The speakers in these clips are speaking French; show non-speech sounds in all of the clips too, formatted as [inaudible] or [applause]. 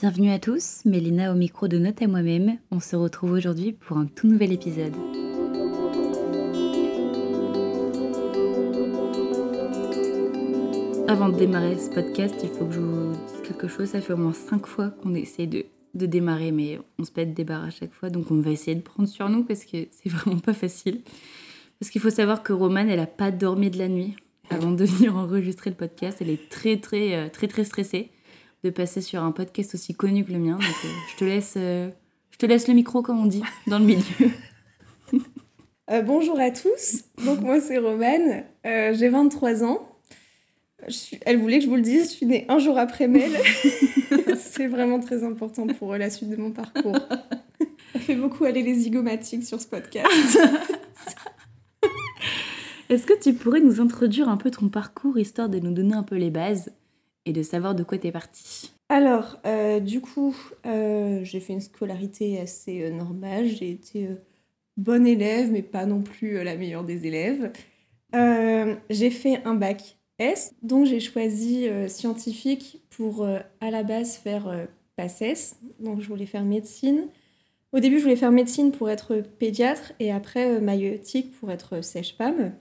Bienvenue à tous, Mélina au micro de Note à moi-même. On se retrouve aujourd'hui pour un tout nouvel épisode. Avant de démarrer ce podcast, il faut que je vous dise quelque chose. Ça fait au moins cinq fois qu'on essaie de, de démarrer, mais on se pète des barres à chaque fois. Donc on va essayer de prendre sur nous parce que c'est [laughs] vraiment pas facile. Parce qu'il faut savoir que Romane, elle a pas dormi de la nuit avant de venir enregistrer le podcast. Elle est très très euh, très très stressée de passer sur un podcast aussi connu que le mien. Donc, euh, je, te laisse, euh, je te laisse le micro, comme on dit, dans le milieu. [laughs] Euh, bonjour à tous. Donc, moi, c'est Romane. J'ai 23 ans. Je suis... Elle voulait que je vous le dise. Je suis née un jour après Mel. [laughs] c'est vraiment très important pour la suite de mon parcours. [laughs] Ça fait beaucoup aller les zygomatiques sur ce podcast. Est-ce que tu pourrais nous introduire un peu ton parcours, histoire de nous donner un peu les bases et de savoir de quoi tu es partie. Alors, euh, du coup, euh, j'ai fait une scolarité assez euh, normale. J'ai été bonne élève, mais pas non plus la meilleure des élèves. j'ai fait un bac S, donc j'ai choisi scientifique pour à la base faire PACES. Donc je voulais faire médecine. Au début, je voulais faire médecine pour être pédiatre et après maïeutique pour être sèche-femme.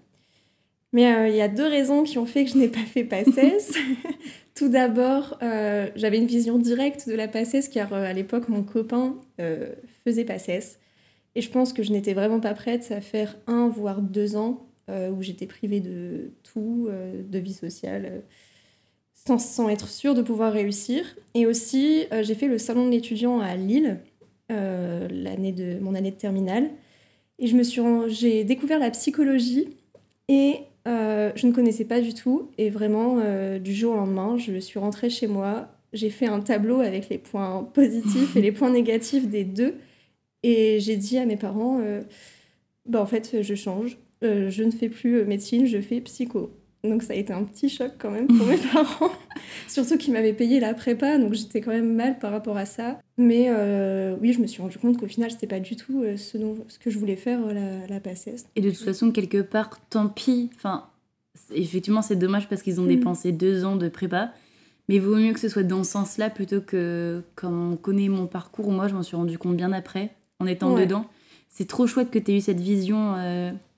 Mais il y a deux raisons qui ont fait que je n'ai pas fait PACES. [laughs] Tout d'abord, euh, j'avais une vision directe de la PACES car euh, à l'époque, mon copain euh, faisait PACES. Et je pense que je n'étais vraiment pas prête à faire un, voire deux ans où j'étais privée de tout, de vie sociale, sans, sans, être sûre de pouvoir réussir. Et aussi, j'ai fait le salon de l'étudiant à Lille, l'année de, mon année de terminale. Et je me suis, j'ai découvert la psychologie et euh, je ne connaissais pas du tout et vraiment euh, du jour au lendemain, je suis rentrée chez moi, j'ai fait un tableau avec les points positifs et les points négatifs des deux et j'ai dit à mes parents, euh, bah en fait je change, je ne fais plus médecine, je fais psycho. Donc ça a été un petit choc quand même pour mes [laughs] parents, surtout qu'ils m'avaient payé la prépa, donc j'étais quand même mal par rapport à ça. Mais euh, oui, je me suis rendu compte qu'au final, c'était pas du tout euh, ce, dont, ce que je voulais faire, euh, la, la PACES. Et de toute façon, quelque part, tant pis. Enfin, effectivement, c'est dommage parce qu'ils ont mm. dépensé deux ans de prépa. Mais il vaut mieux que ce soit dans ce sens-là plutôt que quand on connaît mon parcours. Moi, je m'en suis rendu compte bien après, en étant dedans. C'est trop chouette que tu aies eu cette vision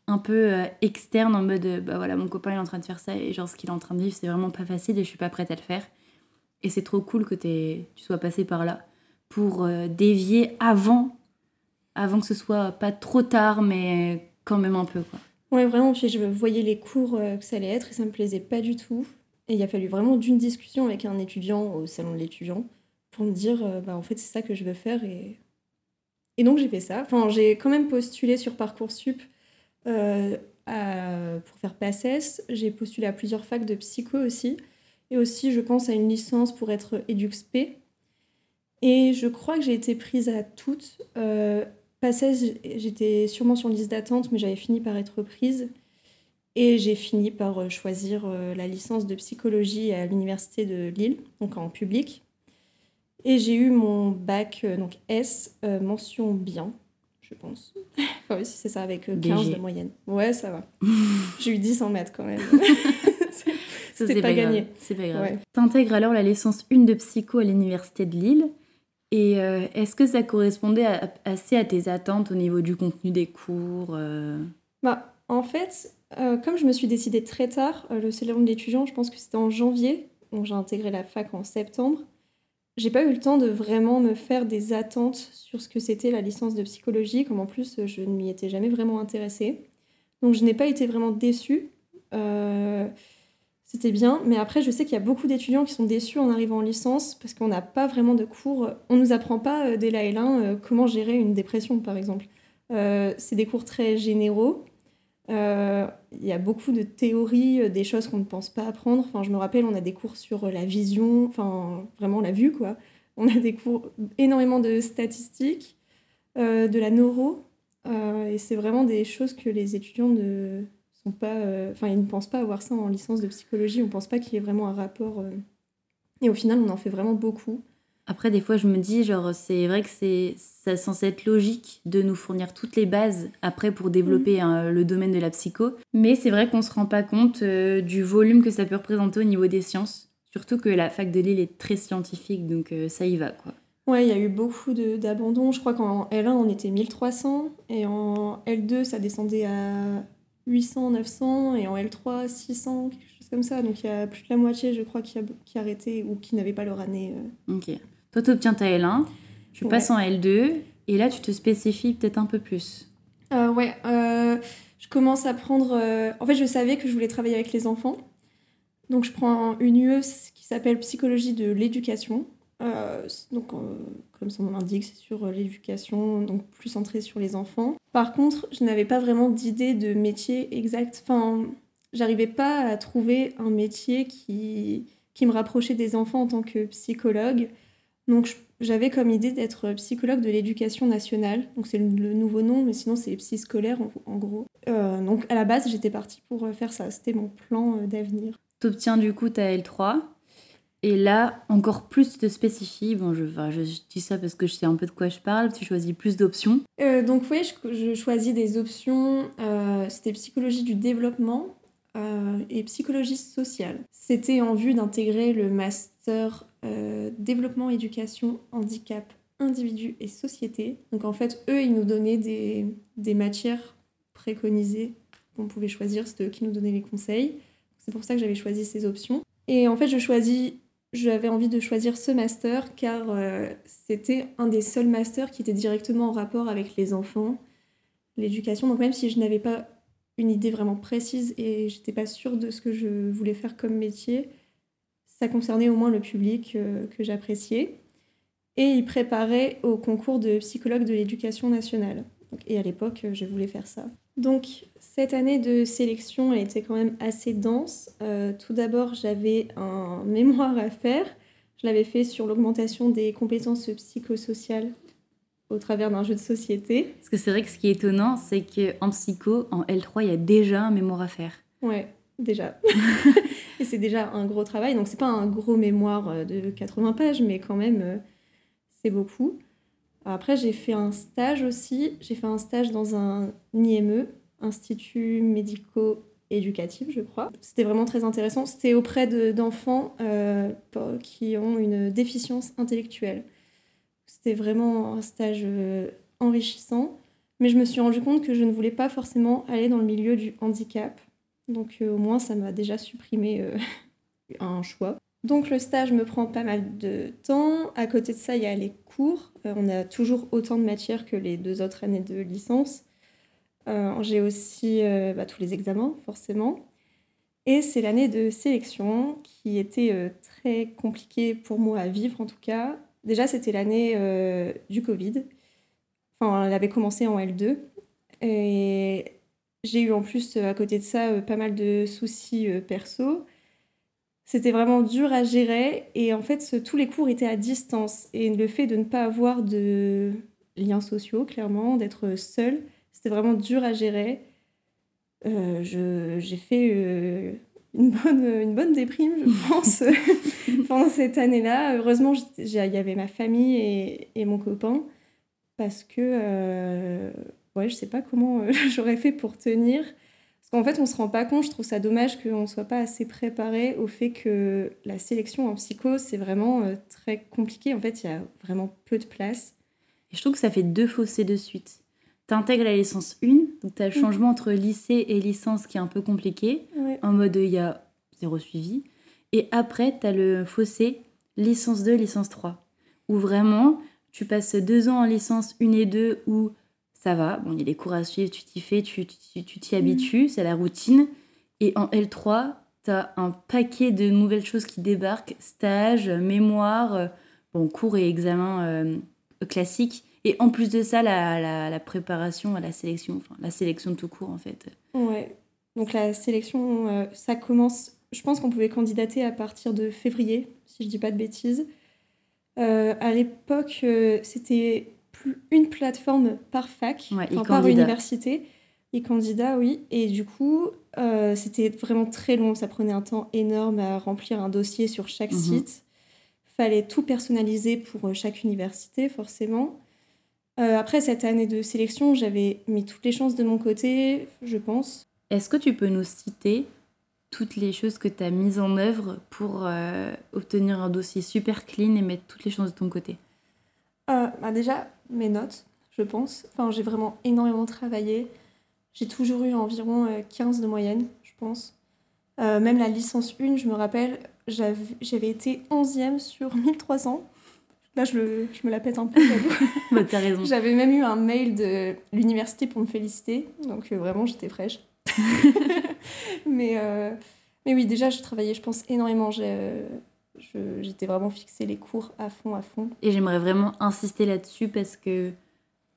un peu euh, externe en mode bah voilà mon copain est en train de faire ça et genre ce qu'il est en train de vivre c'est vraiment pas facile et je suis pas prête à le faire. Et c'est trop cool que tu sois passé par là pour euh, dévier avant avant que ce soit pas trop tard mais quand même un peu quoi. Ouais vraiment je voyais les cours euh, que ça allait être et ça me plaisait pas du tout. Et il a fallu vraiment d'une discussion avec un étudiant au salon de l'étudiant pour me dire bah en fait c'est ça que je veux faire et et donc j'ai fait ça. Enfin j'ai quand même postulé sur parcoursup euh, pour faire PACES. J'ai postulé à plusieurs facs de psycho aussi. Et aussi, je pense à une licence pour être EduxP. Et je crois que j'ai été prise à toutes. Euh, PACES, j'étais sûrement sur liste d'attente, mais j'avais fini par être prise. Et j'ai fini par euh, choisir euh, la licence de psychologie à l'université de Lille, donc en public. Et j'ai eu mon bac donc S, mention bien je pense. Enfin, oui, c'est ça, avec 15 euh, de moyenne. Ouais, ça va. [laughs] J'ai eu 10 en maths quand même. [laughs] c'est pas, gagné. C'est pas grave. T'intègres alors la licence 1 de psycho à l'université de Lille. Et euh, est-ce que ça correspondait assez à tes attentes au niveau du contenu des cours euh? Bah, en fait, comme je me suis décidée très tard, le salon de l'étudiant, je pense que c'était en janvier, donc j'ai intégré la fac en septembre j'ai pas eu le temps de vraiment me faire des attentes sur ce que c'était la licence de psychologie, comme en plus je ne m'y étais jamais vraiment intéressée. Donc je n'ai pas été vraiment déçue. Euh, c'était bien, mais après je sais qu'il y a beaucoup d'étudiants qui sont déçus en arrivant en licence parce qu'on n'a pas vraiment de cours. On nous apprend pas euh, dès la L1 euh, comment gérer une dépression par exemple. c'est des cours très généraux euh, il y a beaucoup de théories, euh, des choses qu'on ne pense pas apprendre. Enfin, je me rappelle, on a des cours sur la vision, enfin, vraiment la vue, quoi. On a des cours, énormément de statistiques, euh, de la neuro. et c'est vraiment des choses que les étudiants ne sont pas... Enfin, ils ne pensent pas avoir ça en licence de psychologie. On ne pense pas qu'il y ait vraiment un rapport. Et au final, on en fait vraiment beaucoup. Après, des fois, je me dis, genre, c'est vrai que c'est ça censé être logique de nous fournir toutes les bases après pour développer mm. le domaine de la psycho. Mais c'est vrai qu'on se rend pas compte euh, du volume que ça peut représenter au niveau des sciences. Surtout que la fac de Lille est très scientifique, donc euh, ça y va, quoi. Ouais, il y a eu beaucoup d'abandon. Je crois qu'en L1, on était 1300, et en L2, ça descendait à 800, 900, et en L3, 600, quelque chose comme ça. Donc il y a plus de la moitié, je crois, qui a, qui a arrêté ou qui n'avait pas leur année. euh. Ok. Toi, tu obtiens ta L1, tu Ouais. passes en L2, et là, tu te spécifies peut-être un peu plus. Euh, ouais, euh, je commence à prendre. euh, En fait, je savais que je voulais travailler avec les enfants. Donc, je prends une UE qui s'appelle Psychologie de l'éducation. Euh, donc, comme son nom l'indique, c'est sur l'éducation, donc plus centré sur les enfants. Par contre, je n'avais pas vraiment d'idée de métier exact. Enfin, j'arrivais pas à trouver un métier qui, qui me rapprochait des enfants en tant que psychologue. Donc, j'avais comme idée d'être psychologue de l'éducation nationale. Donc, c'est le, nouveau nom, mais sinon, c'est psy scolaire en, en gros. Euh, donc, à la base, j'étais partie pour euh, faire ça. C'était mon plan euh, d'avenir. Tu obtiens du coup ta L3, et là, encore plus te spécifies. Bon, je, enfin, je, je dis ça parce que je sais un peu de quoi je parle, tu choisis plus d'options. Euh, donc, oui, je, je choisis des options. euh, C'était psychologie du développement et psychologie sociale. C'était en vue d'intégrer le master euh, développement, éducation, handicap, individu et société. Donc, en fait, eux, ils nous donnaient des, matières préconisées qu'on pouvait choisir. C'était eux qui nous donnaient les conseils. C'est pour ça que j'avais choisi ces options. Et en fait, je choisis j'avais envie de choisir ce master car euh, c'était un des seuls masters qui était directement en rapport avec les enfants, l'éducation. Donc même si je n'avais pas une idée vraiment précise et j'étais pas sûre de ce que je voulais faire comme métier, ça concernait au moins le public euh, que j'appréciais. Et il préparait au concours de psychologue de l'éducation nationale. Et à l'époque, euh, je voulais faire ça. Donc cette année de sélection, elle était quand même assez dense. Euh, tout d'abord, j'avais un [laughs] mémoire à faire. Je l'avais fait sur l'augmentation des compétences psychosociales au travers d'un jeu de société. Parce que c'est vrai que ce qui est étonnant, c'est qu'en psycho, en L3, il y a déjà un mémoire à faire. Ouais, déjà. [laughs] c'est déjà un gros travail. Donc c'est pas un gros mémoire euh, de 80 pages, mais quand même, euh, c'est beaucoup. Après, j'ai fait un stage aussi. J'ai fait un stage dans un IME, Institut médico-éducatif, je crois. C'était vraiment très intéressant. C'était auprès de- d'enfants euh, qui ont une déficience intellectuelle. C'était vraiment un stage enrichissant. Mais je me suis rendu compte que je ne voulais pas forcément aller dans le milieu du handicap. Donc euh, au moins, ça m'a déjà supprimé euh, [laughs] un choix. Donc le stage me prend pas mal de temps. À côté de ça, il y a les cours. Euh, on a toujours autant de matières que les deux autres années de licence. J'ai aussi bah, tous les examens, forcément. Et c'est l'année de sélection qui était très compliquée pour moi à vivre, en tout cas. Déjà, c'était l'année du Covid. Enfin, elle avait commencé en L2. Et j'ai eu en plus, euh, à côté de ça, euh, pas mal de soucis euh, perso. C'était vraiment dur à gérer. Et en fait, tous les cours étaient à distance. Et le fait de ne pas avoir de liens sociaux, clairement, d'être seule, c'était vraiment dur à gérer. Euh, j'ai fait euh, une, bonne, une bonne déprime, je pense, [laughs] pendant cette année-là. Heureusement, il y avait ma famille et, et mon copain. Parce que, euh, ouais, je sais pas comment euh, [laughs] j'aurais fait pour tenir. Parce qu'en fait, on se rend pas compte, je trouve ça dommage qu'on soit pas assez préparé au fait que la sélection en psycho, c'est vraiment euh, très compliqué. En fait, il y a vraiment peu de place. Et je trouve que ça fait deux fossés de suite. T'intègres la licence 1, donc t'as le changement entre lycée et licence qui est un peu compliqué, Ouais. en mode il y a zéro suivi. Et après, t'as le fossé licence 2, licence 3, où vraiment, tu passes deux ans en licence 1 et 2 où ça va, bon, il y a des cours à suivre, tu t'y fais, tu tu- tu t'y habitues, c'est la routine. Et en L3, t'as un paquet de nouvelles choses qui débarquent, stage, mémoire, euh, bon, cours et examens euh, classiques. Et en plus de ça, la, la, la préparation à la sélection, enfin la sélection tout court en fait. Ouais. Donc la sélection, euh, ça commence. Je pense qu'on pouvait candidater à partir de février, si je dis pas de bêtises. Euh, à l'époque, c'était plus une plateforme par fac, Ouais, enfin, par université. Et candidat, oui. Et du coup, euh, c'était vraiment très long. Ça prenait un temps énorme à remplir un dossier sur chaque Mhm. site. Fallait tout personnaliser pour euh, chaque université, forcément. Euh, après cette année de sélection, j'avais mis toutes les chances de mon côté, je pense. Est-ce que tu peux nous citer toutes les choses que tu as mises en œuvre pour euh, obtenir un dossier super clean et mettre toutes les choses de ton côté? Euh, bah Déjà, mes notes, je pense. Enfin, j'ai vraiment énormément travaillé. J'ai toujours eu environ 15 de moyenne, je pense. même la licence 1, je me rappelle, j'avais été 11e sur [laughs] 1300. Là, je, me la pète un peu. [laughs] bah, t'as raison. J'avais même eu un mail de l'université pour me féliciter. Donc, vraiment, j'étais fraîche. [laughs] mais, euh, mais oui, déjà, je travaillais, je pense, énormément. J'étais vraiment fixée les cours à fond, à fond. Et j'aimerais vraiment insister là-dessus parce que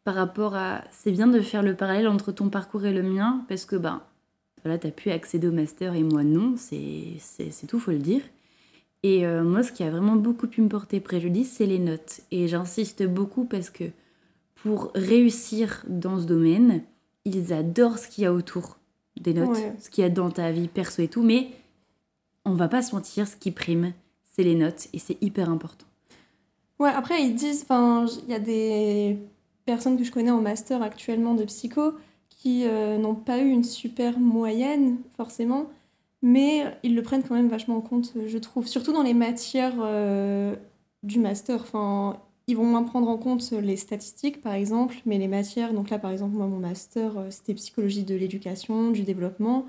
par rapport à. C'est bien de faire le parallèle entre ton parcours et le mien parce que, ben, voilà, t'as pu accéder au master et moi non, c'est tout, faut le dire. Et euh, moi, ce qui a vraiment beaucoup pu me porter préjudice, c'est les notes. Et j'insiste beaucoup parce que pour réussir dans ce domaine, ils adorent ce qu'il y a autour des notes, ce qu'il y a dans ta vie perso et tout, mais on va pas se mentir, ce qui prime, c'est les notes et c'est hyper important. Ouais, après ils disent, enfin, il y a des personnes que je connais en master actuellement de psycho qui euh, n'ont pas eu une super moyenne forcément, mais ils le prennent quand même vachement en compte, je trouve, surtout dans les matières euh, du master. Enfin, ils vont moins prendre en compte les statistiques, par exemple, mais les matières. Donc là, par exemple, moi, mon master, euh, c'était psychologie de l'éducation, du développement.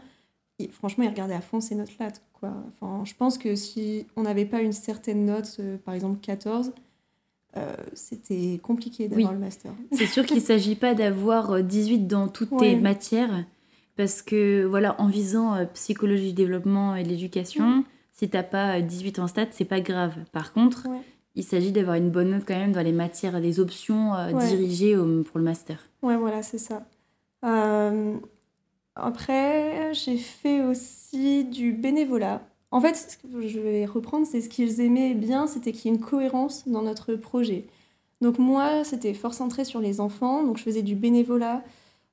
Et franchement, ils regardaient à fond ces notes-là. Quoi. Enfin, je pense que si on n'avait pas une certaine note, euh, par exemple 14, euh, c'était compliqué d'avoir le master. C'est sûr qu'il ne [laughs] s'agit pas d'avoir 18 dans toutes tes matières, parce que voilà, en visant psychologie du développement et l'éducation, si tu n'as pas 18 en stats, c'est pas grave. Par contre, il s'agit d'avoir une bonne note quand même dans les matières, les options euh, dirigées pour le master. Ouais, voilà, c'est ça. Euh, après, j'ai fait aussi du bénévolat. En fait, ce que je vais reprendre, c'est ce qu'ils aimaient bien, c'était qu'il y ait une cohérence dans notre projet. Donc moi, c'était fort centré sur les enfants, donc je faisais du bénévolat.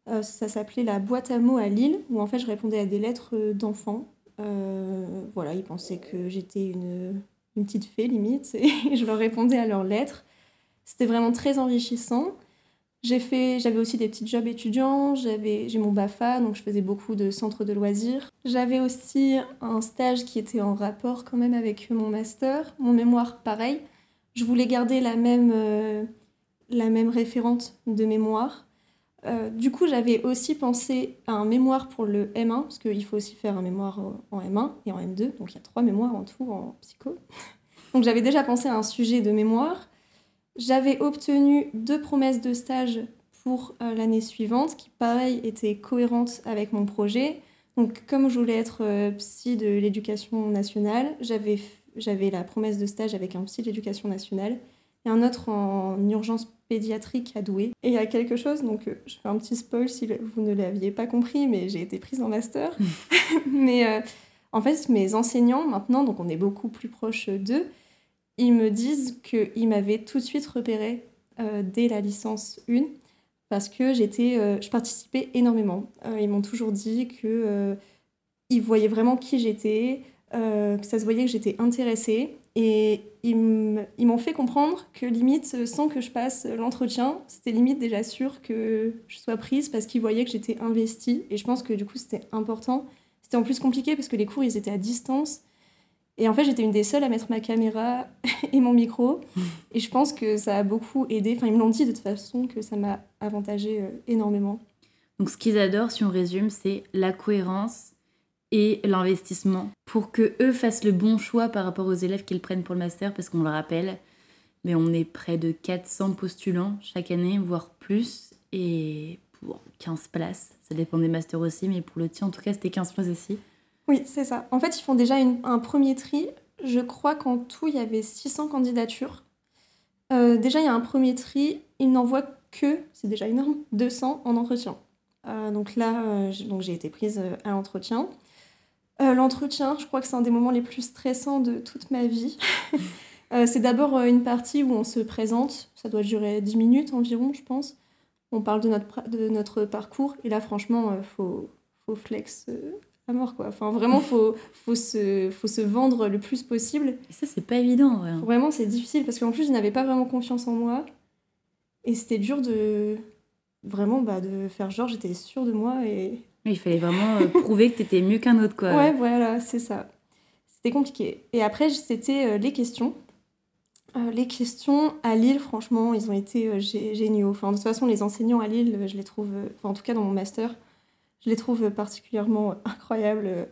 Euh, ça s'appelait la boîte à mots à Lille, où en fait je répondais à des lettres d'enfants. voilà, ils pensaient que j'étais une une petite fée limite, [laughs] et je leur répondais à leurs lettres. C'était vraiment très enrichissant. J'ai fait, j'avais aussi des petits jobs étudiants, j'avais, j'ai mon BAFA, donc je faisais beaucoup de centres de loisirs. J'avais aussi un stage qui était en rapport quand même avec mon master. Mon mémoire, pareil. Je voulais garder la même, euh, la même référente de mémoire. Euh, du coup, j'avais aussi pensé à un mémoire pour le M1, parce qu'il faut aussi faire un mémoire en M1 et en M2, donc il y a trois mémoires en tout en psycho. Donc j'avais déjà pensé à un sujet de mémoire. J'avais obtenu deux promesses de stage pour euh, l'année suivante, qui pareil étaient cohérentes avec mon projet. Donc comme je voulais être euh, psy de l'éducation nationale, j'avais la promesse de stage avec un psy de l'éducation nationale et un autre en urgence pédiatrique à Douai. Et il y a quelque chose, donc euh, je fais un petit spoil si vous ne l'aviez pas compris, mais j'ai été prise en master. [laughs] mais euh, en fait, mes enseignants maintenant, donc on est beaucoup plus proche d'eux, ils me disent qu'ils m'avaient tout de suite repéré euh, dès la licence 1 parce que j'étais, je participais énormément. ils m'ont toujours dit que ils voyaient vraiment qui j'étais, que ça se voyait que j'étais intéressée et ils m'ont fait comprendre que limite, sans que je passe l'entretien, c'était limite déjà sûr que je sois prise parce qu'ils voyaient que j'étais investie. Et je pense que du coup, c'était important. C'était en plus compliqué parce que les cours, ils étaient à distance. Et en fait, j'étais une des seules à mettre ma caméra [laughs] et mon micro. Et je pense que ça a beaucoup aidé. Enfin, ils me l'ont dit de toute façon que ça m'a avantagé euh, énormément. Donc, ce qu'ils adorent, si on résume, c'est la cohérence et l'investissement pour que eux fassent le bon choix par rapport aux élèves qu'ils prennent pour le master parce qu'on le rappelle mais on est près de 400 postulants chaque année voire plus et pour 15 places ça dépend des masters aussi mais pour le tien en tout cas c'était 15 places aussi oui c'est ça. En fait ils font déjà un premier tri. Je crois qu'en tout il y avait 600 candidatures. Euh, déjà il y a un premier tri. Ils n'envoient que c'est déjà énorme 200 en entretien. Euh, donc là euh, donc j'ai été prise à l'entretien l'entretien, je crois que c'est un des moments les plus stressants de toute ma vie. [laughs] C'est d'abord une partie où on se présente, ça doit durer 10 minutes environ, je pense. On parle de notre, de notre parcours, et là, franchement, il faut, faut flex à mort, quoi. Enfin, vraiment, faut, faut, se, faut se vendre le plus possible. Et ça, c'est pas évident, Vraiment, c'est difficile, parce qu'en plus, je n'avais pas vraiment confiance en moi. Et c'était dur de... Vraiment, bah, de faire genre, j'étais sûre de moi, et Il fallait vraiment euh, prouver que tu étais mieux qu'un autre, quoi. Ouais, voilà, c'est ça. C'était compliqué. Et après, c'était euh, les questions. Euh, les questions à Lille, franchement, ils ont été géniaux. Enfin, de toute façon, les enseignants à Lille, je les trouve, en tout cas dans mon master, je les trouve particulièrement incroyables.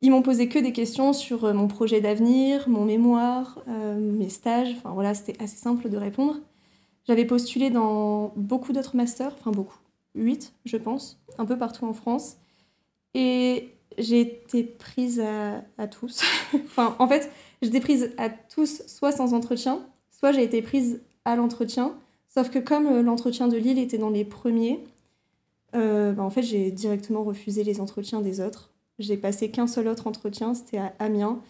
Ils m'ont posé que des questions sur mon projet d'avenir, mon mémoire, mes stages. Enfin voilà, c'était assez simple de répondre. J'avais postulé dans beaucoup d'autres masters, enfin beaucoup, 8 je pense, un peu partout en France. Et j'ai été prise à, tous. [laughs] enfin, en fait, j'étais prise à tous, soit sans entretien, soit j'ai été prise à l'entretien. Sauf que comme euh, l'entretien de Lille était dans les premiers, euh, bah, en fait, j'ai directement refusé les entretiens des autres. J'ai passé qu'un seul autre entretien, c'était à Amiens.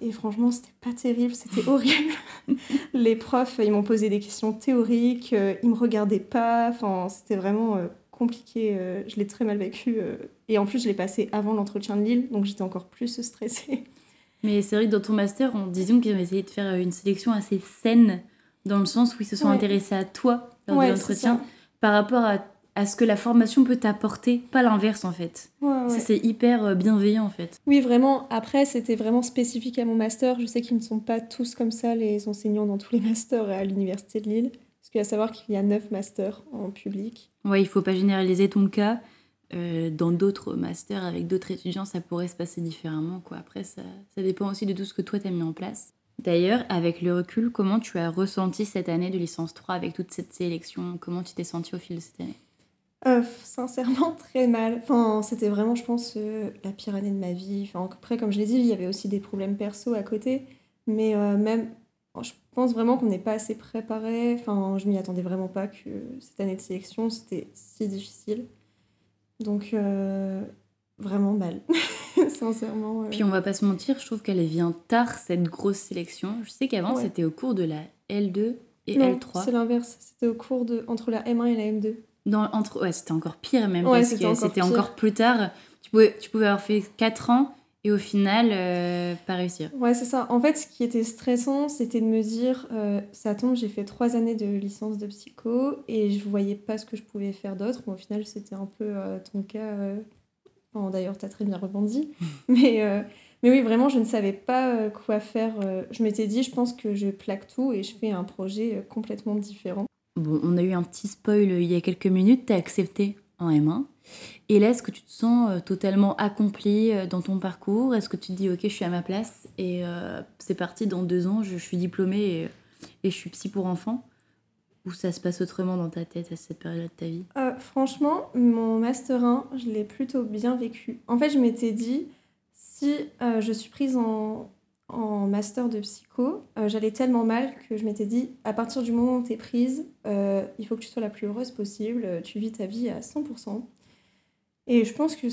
Et franchement, c'était pas terrible, c'était [laughs] horrible. les profs, ils m'ont posé des questions théoriques, euh, ils me regardaient pas. Enfin, c'était vraiment euh, compliqué. Euh, je l'ai très mal vécu. et en plus, je l'ai passé avant l'entretien de Lille, donc j'étais encore plus stressée. Mais c'est vrai que dans ton master, on disait qu'ils ont essayé de faire une sélection assez saine, dans le sens où ils se sont intéressés à toi lors de l'entretien, par rapport à à ce que la formation peut t'apporter, pas l'inverse en fait. Ça c'est hyper euh, bienveillant en fait. Oui vraiment, après c'était vraiment spécifique à mon master, je sais qu'ils ne sont pas tous comme ça les enseignants dans tous les [laughs] masters à l'université de Lille, parce qu'il y a à savoir qu'il y a neuf masters en public. Ouais, il faut pas généraliser ton cas. Euh, dans d'autres masters avec d'autres étudiants, ça pourrait se passer différemment. Quoi. Après, ça, ça dépend aussi de tout ce que toi, tu as mis en place. D'ailleurs, avec le recul, comment tu as ressenti cette année de licence 3 avec toute cette sélection? Comment tu t'es senti au fil de cette année? Euh, sincèrement, très mal. Enfin, c'était vraiment, je pense, euh, la pire année de ma vie. Enfin, après, comme je l'ai dit, il y avait aussi des problèmes perso à côté. Mais euh, même, je pense vraiment qu'on n'est pas assez préparé. Enfin, je m'y attendais vraiment pas que cette année de sélection, c'était si difficile. Donc, vraiment mal. [laughs] sincèrement. Puis on va pas se mentir, je trouve qu'elle vient tard, cette grosse sélection. Je sais qu'avant, c'était au cours de la L2 et L3. C'est l'inverse. C'était au cours de entre la M1 et la M2 entre, ouais, c'était encore pire même, parce que c'était encore plus tard. Tu pouvais, tu pouvais avoir fait 4 ans et au final, euh, pas réussir. Ouais, c'est ça. En fait, ce qui était stressant, c'était de me dire, euh, ça tombe, j'ai fait 3 années de licence de psycho et je voyais pas ce que je pouvais faire d'autre. au final, c'était un peu euh, ton cas. D'ailleurs, tu as très bien rebondi. [laughs] mais, mais oui, vraiment, je ne savais pas quoi faire. je m'étais dit, je pense que je plaque tout et je fais un projet complètement différent. Bon, on a eu un petit spoil il y a quelques minutes, t'as accepté en M1. Et là, est-ce que tu te sens euh, totalement accompli euh, dans ton parcours? Est-ce que tu te dis, ok, je suis à ma place et euh, c'est parti, dans deux ans, je, suis diplômée et, je suis psy pour enfants? Ou ça se passe autrement dans ta tête à cette période de ta vie? Franchement, mon Master 1, je l'ai plutôt bien vécu. En fait, je m'étais dit, si je suis prise en, en master de psycho, euh, j'allais tellement mal que je m'étais dit, à partir du moment où tu es prise, euh, il faut que tu sois la plus heureuse possible, euh, tu vis ta vie à 100%. Et je pense que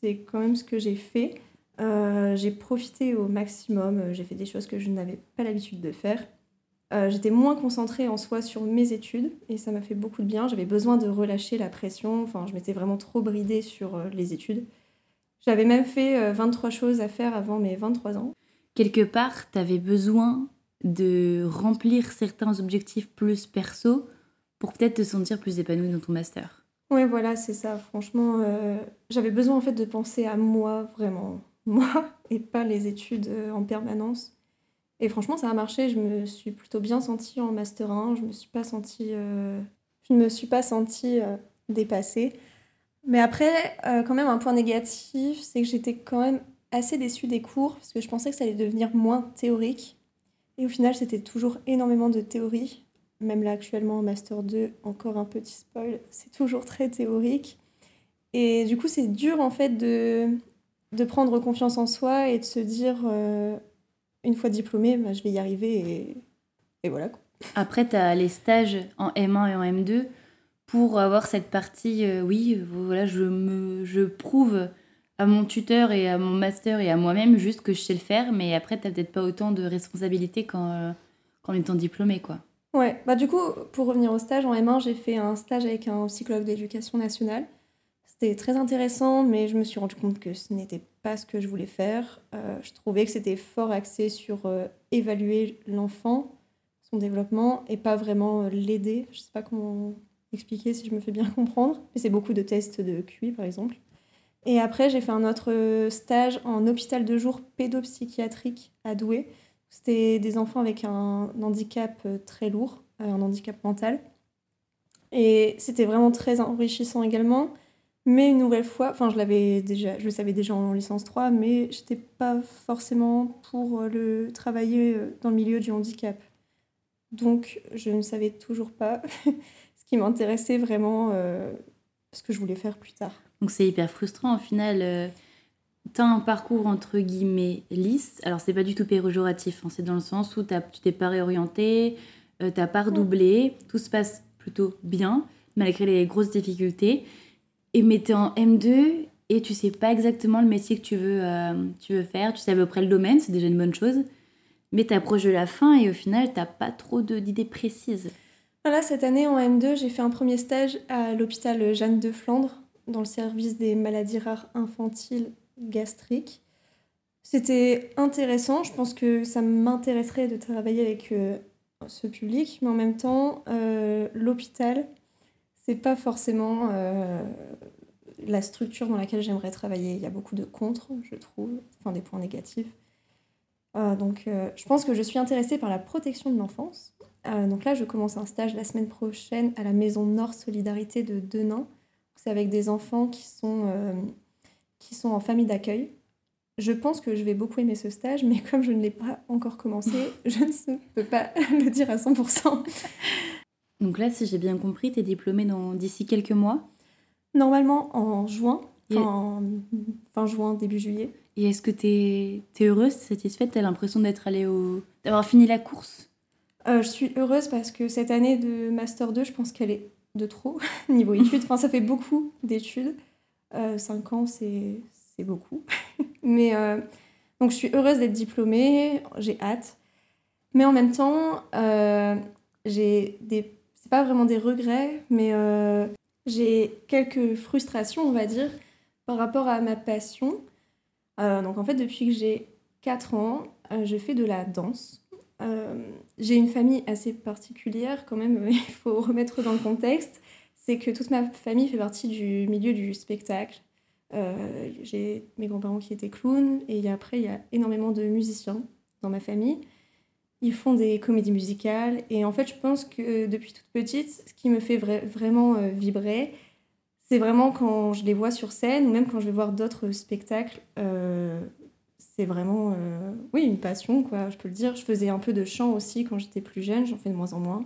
c'est quand même ce que j'ai fait. j'ai profité au maximum, j'ai fait des choses que je n'avais pas l'habitude de faire. J'étais moins concentrée en soi sur mes études et ça m'a fait beaucoup de bien. J'avais besoin de relâcher la pression, enfin je m'étais vraiment trop bridée sur les études. J'avais même fait 23 choses à faire avant mes 23 ans quelque part, tu avais besoin de remplir certains objectifs plus perso pour peut-être te sentir plus épanoui dans ton master. Oui, voilà, c'est ça. Franchement, euh, j'avais besoin en fait de penser à moi, vraiment. [laughs] Moi, et pas les études euh, en permanence. Et franchement, ça a marché. Je me suis plutôt bien sentie en master 1. Je me suis pas sentie, euh, je ne me suis pas sentie dépassée. Mais après, quand même, un point négatif, c'est que j'étais quand même assez déçue des cours parce que je pensais que ça allait devenir moins théorique. Et au final, c'était toujours énormément de théorie. Même là, actuellement, en Master 2, encore un petit spoil, c'est toujours très théorique. Et du coup, c'est dur en fait de, de prendre confiance en soi et de se dire, euh, une fois diplômé, bah, je vais y arriver et, et voilà. Après, tu as les stages en M1 et en M2 pour avoir cette partie, euh, oui, voilà, je, me, je prouve à mon tuteur et à mon master et à moi-même juste que je sais le faire, mais après, tu peut-être pas autant de responsabilités qu'en euh, étant diplômé, quoi. Ouais, bah du coup, pour revenir au stage, en M1, j'ai fait un stage avec un psychologue d'éducation nationale. C'était très intéressant, mais je me suis rendu compte que ce n'était pas ce que je voulais faire. Euh, je trouvais que c'était fort axé sur euh, évaluer l'enfant, son développement, et pas vraiment l'aider. Je sais pas comment expliquer si je me fais bien [laughs] comprendre, mais c'est beaucoup de tests de QI, par exemple. Et après, j'ai fait un autre stage en hôpital de jour pédopsychiatrique à Douai. C'était des enfants avec un handicap très lourd, un handicap mental. Et c'était vraiment très enrichissant également. Mais une nouvelle fois, enfin je déjà, je le savais déjà en licence 3, mais j'étais pas forcément pour le travailler dans le milieu du handicap. Donc je ne savais toujours pas [laughs] ce qui m'intéressait vraiment, euh, ce que je voulais faire plus tard. Donc c'est hyper frustrant au final. Euh, tu as un parcours entre guillemets lisse. Alors c'est pas du tout péjoratif, hein, c'est dans le sens où tu t'es pas réorienté, euh, t'as pas redoublé, tout se passe plutôt bien, malgré les grosses difficultés. Et mais tu es en M2 et tu sais pas exactement le métier que tu veux, euh, tu veux faire, tu sais à peu près le domaine, c'est déjà une bonne chose. Mais tu approches de la fin et au final, tu pas trop d'idées précises. Voilà, cette année en M2, j'ai fait un premier stage à l'hôpital Jeanne de Flandre, dans le service des maladies rares infantiles gastriques. C'était intéressant, je pense que ça m'intéresserait de travailler avec euh, ce public, mais en même temps, euh, l'hôpital, c'est pas forcément euh, la structure dans laquelle j'aimerais travailler. Il y a beaucoup de contre, je trouve, enfin des points négatifs. Euh, donc, je pense que je suis intéressée par la protection de l'enfance. donc là, je commence un stage la semaine prochaine à la Maison Nord Solidarité de Denain. C'est avec des enfants qui sont, qui sont en famille d'accueil. Je pense que je vais beaucoup aimer ce stage, mais comme je ne l'ai pas encore commencé, [laughs] je ne peux pas [laughs] le dire à 100%. Donc là, si j'ai bien compris, tu es diplômée d'ici quelques mois? Normalement en juin, en fin juin, début juillet. Et est-ce que tu es, heureuse, satisfaite? Tu as l'impression d'être allée au... d'avoir fini la course? Euh, Je suis heureuse parce que cette année de Master 2, je pense qu'elle est de trop [laughs] niveau études. Enfin, ça fait beaucoup d'études. Euh, 5 ans, c'est beaucoup. [laughs] Mais euh, donc je suis heureuse d'être diplômée, j'ai hâte. Mais en même temps, euh, j'ai des. C'est pas vraiment des regrets, mais euh, j'ai quelques frustrations, on va dire, par rapport à ma passion. donc en fait, depuis que j'ai 4 ans, je fais de la danse. J'ai une famille assez particulière quand même, [laughs] il faut remettre dans le contexte. C'est que toute ma famille fait partie du milieu du spectacle. Euh, j'ai mes grands-parents qui étaient clowns et après il y a énormément de musiciens dans ma famille. Ils font des comédies musicales et en fait je pense que depuis toute petite, ce qui me fait vraiment euh, vibrer, c'est vraiment quand je les vois sur scène ou même quand je vais voir d'autres spectacles. Euh, c'est vraiment oui une passion quoi, je peux le dire. Je faisais un peu de chant aussi quand j'étais plus jeune, j'en fais de moins en moins.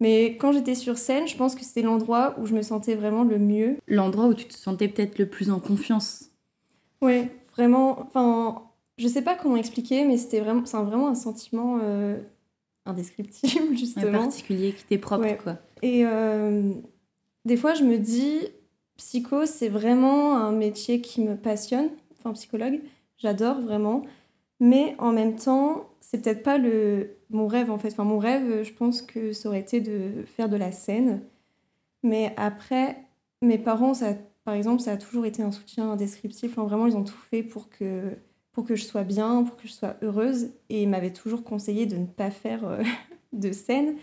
Mais quand j'étais sur scène, je pense que c'était l'endroit où je me sentais vraiment le mieux. L'endroit où tu te sentais peut-être le plus en confiance. Ouais, vraiment. Enfin, je sais pas comment expliquer, mais c'était vraiment, c'est vraiment un sentiment euh, indescriptible [laughs] justement. Un particulier qui t'est propre, quoi. Et euh, des fois, je me dis, psycho, c'est vraiment un métier qui me passionne. Enfin, psychologue, j'adore vraiment. Mais en même temps, c'est peut-être pas le mon rêve en fait. Enfin, mon rêve, je pense que ça aurait été de faire de la scène. Mais après, mes parents, ça, par exemple, ça a toujours été un soutien indescriptible. Enfin, vraiment, ils ont tout fait pour que, pour que je sois bien, pour que je sois heureuse. Et ils m'avaient toujours conseillé de ne pas faire euh, [laughs] de scène.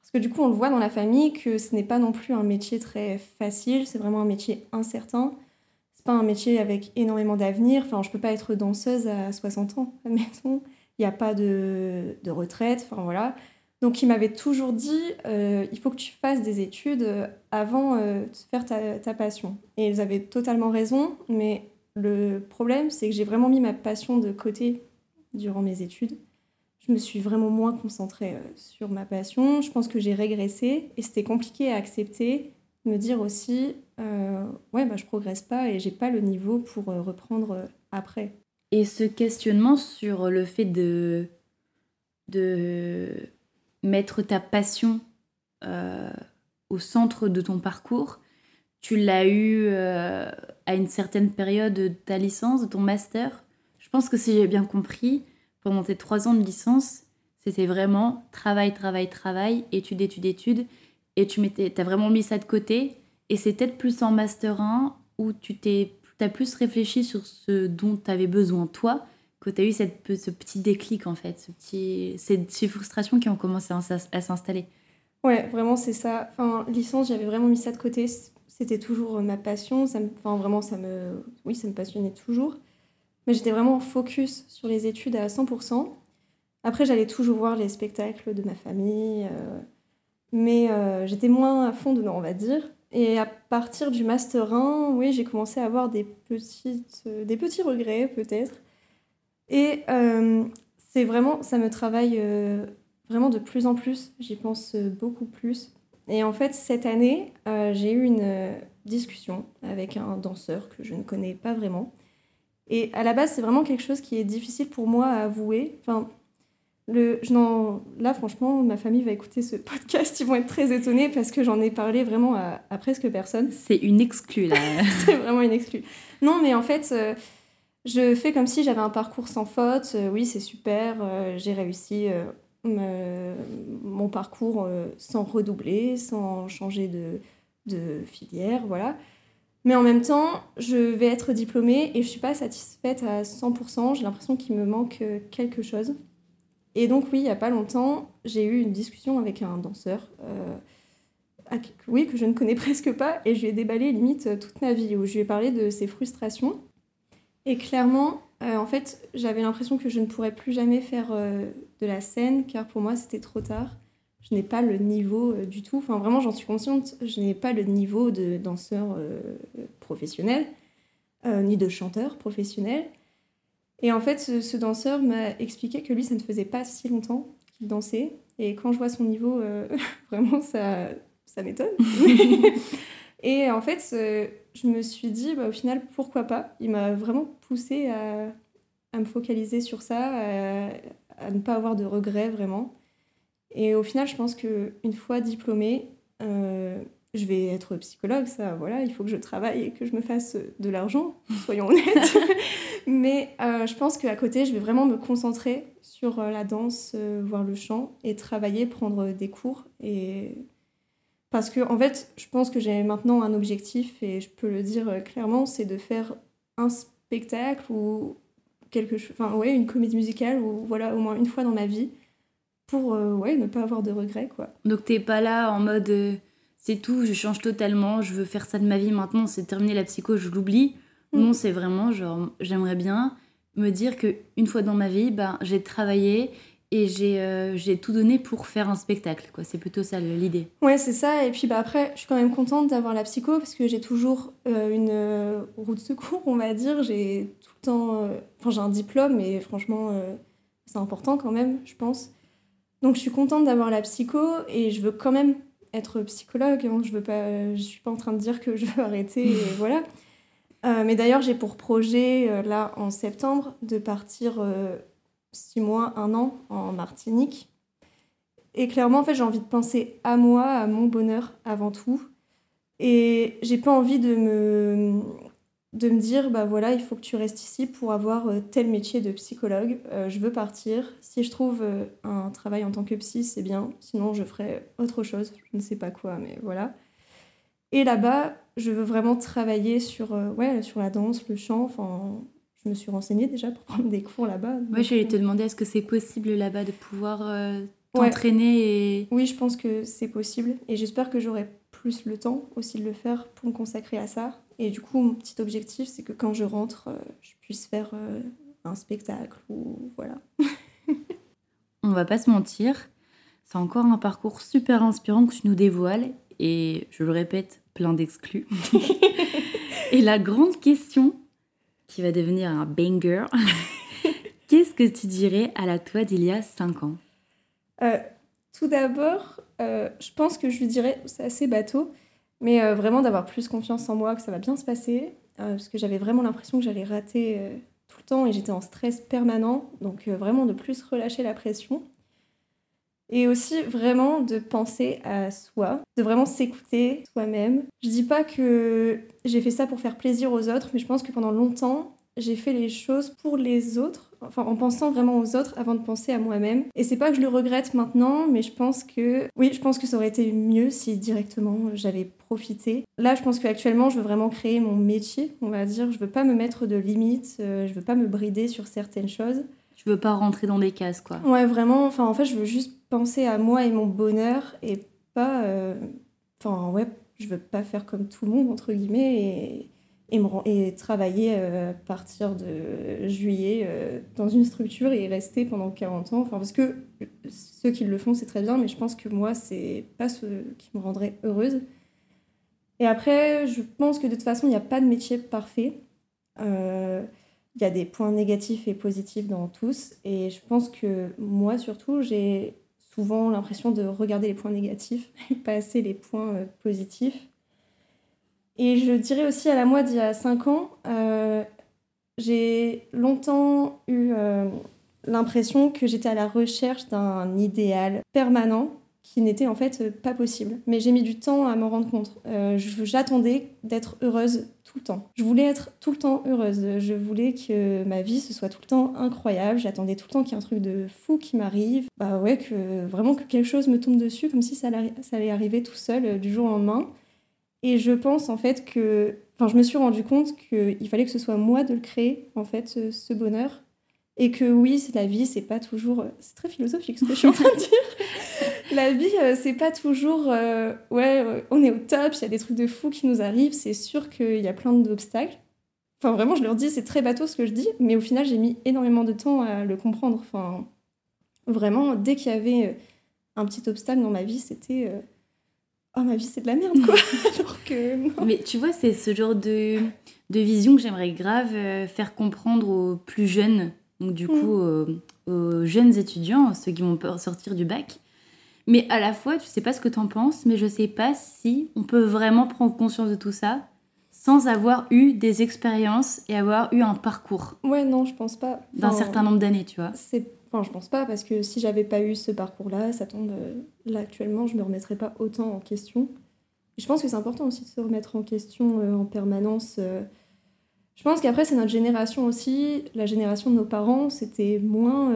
Parce que du coup, on le voit dans la famille que ce n'est pas non plus un métier très facile. C'est vraiment un métier incertain. Pas un métier avec énormément d'avenir. Enfin, je peux pas être danseuse à 60 ans, admettons il n'y a pas de, de, retraite, enfin voilà. Donc il m'avait toujours dit, euh, il faut que tu fasses des études euh, avant euh, de faire ta, ta, passion. Et ils avaient totalement raison, mais le problème, c'est que j'ai vraiment mis ma passion de côté durant mes études. Je me suis vraiment moins concentrée sur ma passion. Je pense que j'ai régressé et c'était compliqué à accepter, me dire aussi, ouais, bah, je progresse pas et j'ai pas le niveau pour reprendre après. Et ce questionnement sur le fait de, de mettre ta passion euh, au centre de ton parcours, tu l'as eu euh, à une certaine période de ta licence, de ton master. Je pense que si j'ai bien compris, pendant tes trois ans de licence, c'était vraiment travail, travail, travail, étude, étude, étude. Et tu as vraiment mis ça de côté. Et c'est peut-être plus en master 1 où tu t'es as plus réfléchi sur ce dont tu avais besoin toi que tu as eu cette, ce petit déclic en fait, ce petit, ces, ces frustrations qui ont commencé à, s'installer. Ouais, vraiment c'est ça. Enfin, licence, j'avais vraiment mis ça de côté. c'était toujours ma passion. Enfin, vraiment, ça me, oui, ça me passionnait toujours. Mais j'étais vraiment focus sur les études à 100%. Après, j'allais toujours voir les spectacles de ma famille. Euh, mais euh, j'étais moins à fond dedans, on va dire. Et à partir du Master 1, oui, j'ai commencé à avoir des, petites, euh, des petits regrets, peut-être. Et c'est vraiment, ça me travaille vraiment de plus en plus. J'y pense beaucoup plus. Et en fait, cette année, j'ai eu une discussion avec un danseur que je ne connais pas vraiment et à la base, c'est vraiment quelque chose qui est difficile pour moi à avouer. Enfin, le, je là, franchement, ma famille va écouter ce podcast, ils vont être très étonnés parce que j'en ai parlé vraiment à, presque personne. C'est une exclue, là. [laughs] c'est vraiment une exclue. Non, mais en fait, euh, je fais comme si j'avais un parcours sans faute. Euh, oui, c'est super, euh, j'ai réussi mon parcours sans redoubler, sans changer de, de filière, voilà. Mais en même temps, je vais être diplômée et je suis pas satisfaite à 100%. J'ai l'impression qu'il me manque quelque chose. Et donc oui, il y a pas longtemps, j'ai eu une discussion avec un danseur, euh, oui, que je ne connais [laughs] presque pas, et je lui ai déballé limite euh, toute ma vie, où je lui ai parlé de ses frustrations. Et clairement, en fait, j'avais l'impression que je ne pourrais plus jamais faire de la scène, car pour moi, c'était trop tard je n'ai pas le niveau euh, du tout. Enfin, vraiment, j'en suis consciente, je n'ai pas le niveau de danseur euh, professionnel, euh, ni de chanteur professionnel. Et en fait, ce, danseur m'a expliqué que lui, ça ne faisait pas si longtemps qu'il dansait. Et quand je vois son niveau, [laughs] vraiment, ça, ça m'étonne. [laughs] et en fait, je me suis dit, bah, au final, pourquoi pas? Il m'a vraiment poussé à, à, me focaliser sur ça, à, à ne pas avoir de regrets vraiment. Et au final, je pense qu'une fois diplômée, euh, je vais être psychologue, ça, voilà, il faut que je travaille et que je me fasse de l'argent, [laughs] soyons honnêtes. [laughs] Mais euh, je pense qu'à côté, je vais vraiment me concentrer sur euh, la danse, voir le chant et travailler, prendre des cours. Et... Parce que, en fait, je pense que j'ai maintenant un objectif et je peux le dire clairement, c'est de faire un spectacle ou quelque chose, enfin, ouais, une comédie musicale ou voilà, au moins une fois dans ma vie pour euh, ouais, ne pas avoir de regrets. Quoi. Donc t'es pas là en mode euh, c'est tout, je change totalement, je veux faire ça de ma vie maintenant, c'est terminé la psycho, je l'oublie. Mm. Non, c'est vraiment genre j'aimerais bien me dire que une fois dans ma vie, ben, j'ai travaillé et j'ai euh, j'ai tout donné pour faire un spectacle. quoi C'est plutôt ça l'idée. Ouais, c'est ça. Et puis bah, après, je suis quand même contente d'avoir la psycho parce que j'ai toujours une route de secours, on va dire. J'ai tout le temps. Enfin, j'ai un diplôme, mais franchement, c'est important quand même, je pense. Donc je suis contente d'avoir la psycho et je veux quand même être psychologue. Hein. Je veux pas, je suis pas en train de dire que je veux arrêter. Et [laughs] voilà. Euh, mais d'ailleurs, j'ai pour projet, euh, là, en septembre, de partir euh, six mois, un an en Martinique. Et clairement, en fait, j'ai envie de penser à moi, à mon bonheur avant tout. Et j'ai pas envie de me, de me dire bah voilà il faut que tu restes ici pour avoir euh, tel métier de psychologue. Euh, je veux partir. Si je trouve euh, un travail en tant que psy c'est bien. Sinon je ferai autre chose. Je ne sais pas quoi mais voilà. Et là-bas je veux vraiment travailler sur ouais sur la danse le chant. Enfin je me suis renseignée déjà pour [laughs] prendre des cours là-bas. Ouais j'allais te demander est-ce que c'est possible là-bas de pouvoir t'entraîner et oui je pense que c'est possible. Et j'espère que j'aurai plus le temps aussi de le faire pour me consacrer à ça et du coup, mon petit objectif, c'est que quand je rentre, euh, je puisse faire euh, un spectacle ou voilà. [laughs] On va pas se mentir, c'est encore un parcours super inspirant que tu nous dévoiles et je le répète, plein d'exclus. [laughs] et la grande question qui va devenir un banger, [laughs] qu'est-ce que tu dirais à la toi d'il y a 5 ans? Euh, Tout d'abord, je pense que je lui dirais, c'est assez bateau, mais euh, vraiment d'avoir plus confiance en moi, que ça va bien se passer, euh, parce que j'avais vraiment l'impression que j'allais rater euh, tout le temps et j'étais en stress permanent. Donc vraiment de plus relâcher la pression. Et aussi vraiment de penser à soi, de vraiment s'écouter soi-même. Je dis pas que j'ai fait ça pour faire plaisir aux autres, mais je pense que pendant longtemps, j'ai fait les choses pour les autres, enfin en pensant vraiment aux autres avant de penser à moi-même. Et c'est pas que je le regrette maintenant, mais je pense que oui, je pense que ça aurait été mieux si directement j'avais profité. Là, je pense qu'actuellement, je veux vraiment créer mon métier, on va dire. Je veux pas me mettre de limites, euh, je veux pas me brider sur certaines choses. Je veux pas rentrer dans des cases, quoi. Ouais, vraiment. Enfin, en fait, je veux juste penser à moi et mon bonheur et pas, euh, enfin ouais, je veux pas faire comme tout le monde, entre guillemets, et, et, me, et travailler euh, à partir de juillet euh, dans une structure et rester pendant 40 ans. Enfin, parce que ceux qui le font, c'est très bien, mais je pense que moi, c'est pas ce qui me rendrait heureuse. Et après, je pense que de toute façon, il n'y a pas de métier parfait. Euh, il y a des points négatifs et positifs dans tous. Et je pense que moi, surtout, j'ai souvent l'impression de regarder les points négatifs [laughs] et pas assez les points positifs. Et je dirais aussi à la moi d'il y a 5 ans, euh, j'ai longtemps eu euh, l'impression que j'étais à la recherche d'un idéal permanent qui n'était en fait pas possible. Mais j'ai mis du temps à m'en rendre compte. J'attendais d'être heureuse tout le temps. Je voulais être tout le temps heureuse. Je voulais que ma vie ce soit tout le temps incroyable. J'attendais tout le temps qu'il y ait un truc de fou qui m'arrive. Bah ouais, que vraiment que quelque chose me tombe dessus, comme si ça allait, arriver tout seul euh, du jour au lendemain. Et je pense en fait que, enfin, je me suis rendu compte qu'il fallait que ce soit moi de le créer en fait ce, ce bonheur. Et que oui, la vie, c'est pas toujours. C'est très philosophique ce que je suis en train de dire [laughs] la vie, euh, c'est pas toujours. Euh, ouais, euh, on est au top, il y a des trucs de fou qui nous arrivent, c'est sûr qu'il y a plein d'obstacles. Enfin, vraiment, je leur dis, c'est très bateau ce que je dis, mais au final, j'ai mis énormément de temps à le comprendre. Enfin, vraiment, dès qu'il y avait un petit obstacle dans ma vie, c'était. Oh, ma vie, c'est de la merde, quoi. [laughs] que. Mais tu vois, c'est ce genre de, de vision que j'aimerais grave faire comprendre aux plus jeunes, donc du mm. coup, aux jeunes étudiants, ceux qui vont sortir du bac mais à la fois, tu sais pas ce que t'en penses, mais je sais pas si on peut vraiment prendre conscience de tout ça sans avoir eu des expériences et avoir eu un parcours. Ouais, non, je pense pas. D'un certain nombre d'années, tu vois. C'est Enfin, je pense pas, parce que si j'avais pas eu ce parcours-là, ça tombe. Euh, là, actuellement, je me remettrais pas autant en question. Je pense que c'est important aussi de se remettre en question euh, en permanence. Euh. Je pense qu'après, c'est notre génération aussi. La génération de nos parents, c'était moins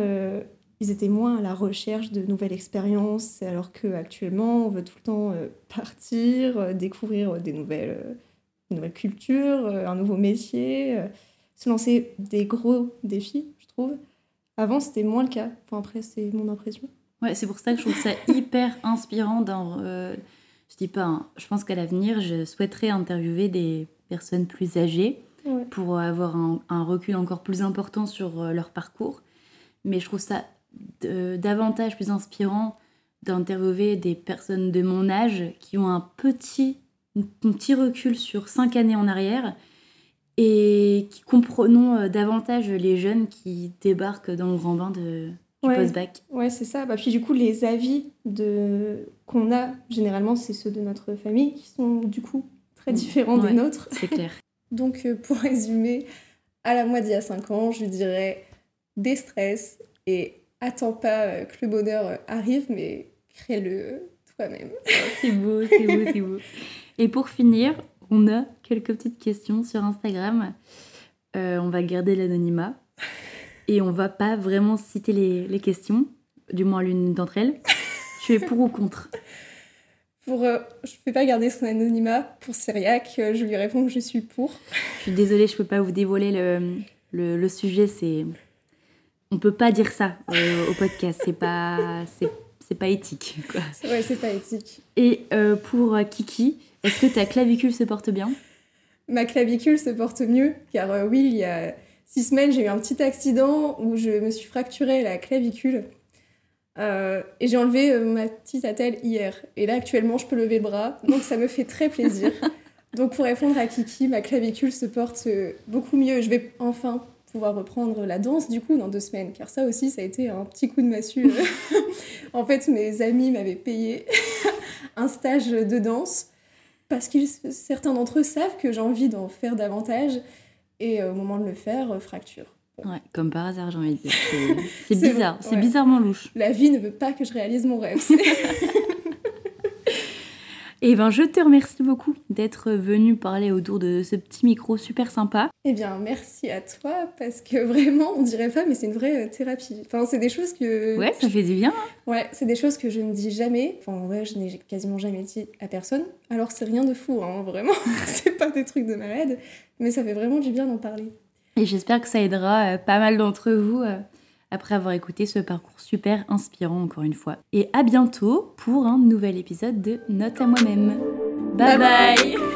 ils étaient moins à la recherche de nouvelles expériences, alors qu'actuellement, on veut tout le temps euh, partir, euh, découvrir des nouvelles, euh, cultures, un nouveau métier, se lancer des gros défis, je trouve. Avant, c'était moins le cas. Après, c'est mon impression. Ouais, c'est pour ça que je trouve ça hyper inspirant. Dans, je dis pas, hein, je pense qu'à l'avenir, je souhaiterais interviewer des personnes plus âgées pour avoir un, un, recul encore plus important sur leur parcours. Mais je trouve ça davantage plus inspirant d'interviewer des personnes de mon âge qui ont un petit, un petit recul sur cinq années en arrière et qui comprenons euh, davantage les jeunes qui débarquent dans le grand bain de, du post-bac. Ouais, c'est ça. Bah, puis du coup, les avis de... qu'on a, généralement, c'est ceux de notre famille qui sont du coup très différents des nôtres. C'est clair. [laughs] Donc, euh, pour résumer, à la moitié à 5 ans, je dirais des stress et attends pas euh, que le bonheur euh, arrive, mais crée-le toi-même. [laughs] c'est beau, c'est beau, c'est beau. Et pour finir, on a quelques petites questions sur Instagram. Euh, on va garder l'anonymat et on va pas vraiment citer les, les questions, du moins l'une d'entre elles. [laughs] Tu es pour ou contre? Pour, euh, je ne peux pas garder son anonymat. Pour Syriac, je lui réponds que je suis pour. Je suis désolée, je ne peux pas vous dévoiler le, le, le sujet. C'est on peut pas dire ça euh, au podcast. C'est pas, c'est, pas éthique. Quoi. Ouais, c'est pas éthique. Et euh, pour euh, Kiki, est-ce que ta clavicule se porte bien? Ma clavicule se porte mieux, car oui, il y a six semaines, j'ai eu un petit accident où je me suis fracturé la clavicule. et j'ai enlevé ma petite attelle hier. Et là, actuellement, je peux lever le bras. Donc, ça me fait très plaisir. [laughs] donc, pour répondre à Kiki, ma clavicule se porte beaucoup mieux. Je vais enfin pouvoir reprendre la danse du coup dans deux semaines car ça aussi ça a été un petit coup de massue [laughs] en fait mes amis m'avaient payé [laughs] un stage de danse parce que certains d'entre eux savent que j'ai envie d'en faire davantage et euh, au moment de le faire euh, fracture. Ouais comme par hasard j'ai envie de dire. C'est [laughs] bizarre c'est bizarrement louche. La vie ne veut pas que je réalise mon rêve [laughs] eh ben, je te remercie beaucoup d'être venu parler autour de ce petit micro super sympa. Eh bien, merci à toi parce que vraiment, on dirait pas, mais c'est une vraie euh, thérapie. Enfin, c'est des choses que. Ouais, ça fait du bien. Hein. ouais, c'est des choses que je ne dis jamais. Enfin, ouais, je n'ai quasiment jamais dit à personne. Alors, c'est rien de fou, hein, vraiment. [laughs] c'est pas des trucs de malade, mais ça fait vraiment du bien d'en parler. Et j'espère que ça aidera euh, pas mal d'entre vous. Après avoir écouté ce parcours super inspirant encore une fois. Et à bientôt pour un nouvel épisode de Note à moi-même. bye. bye.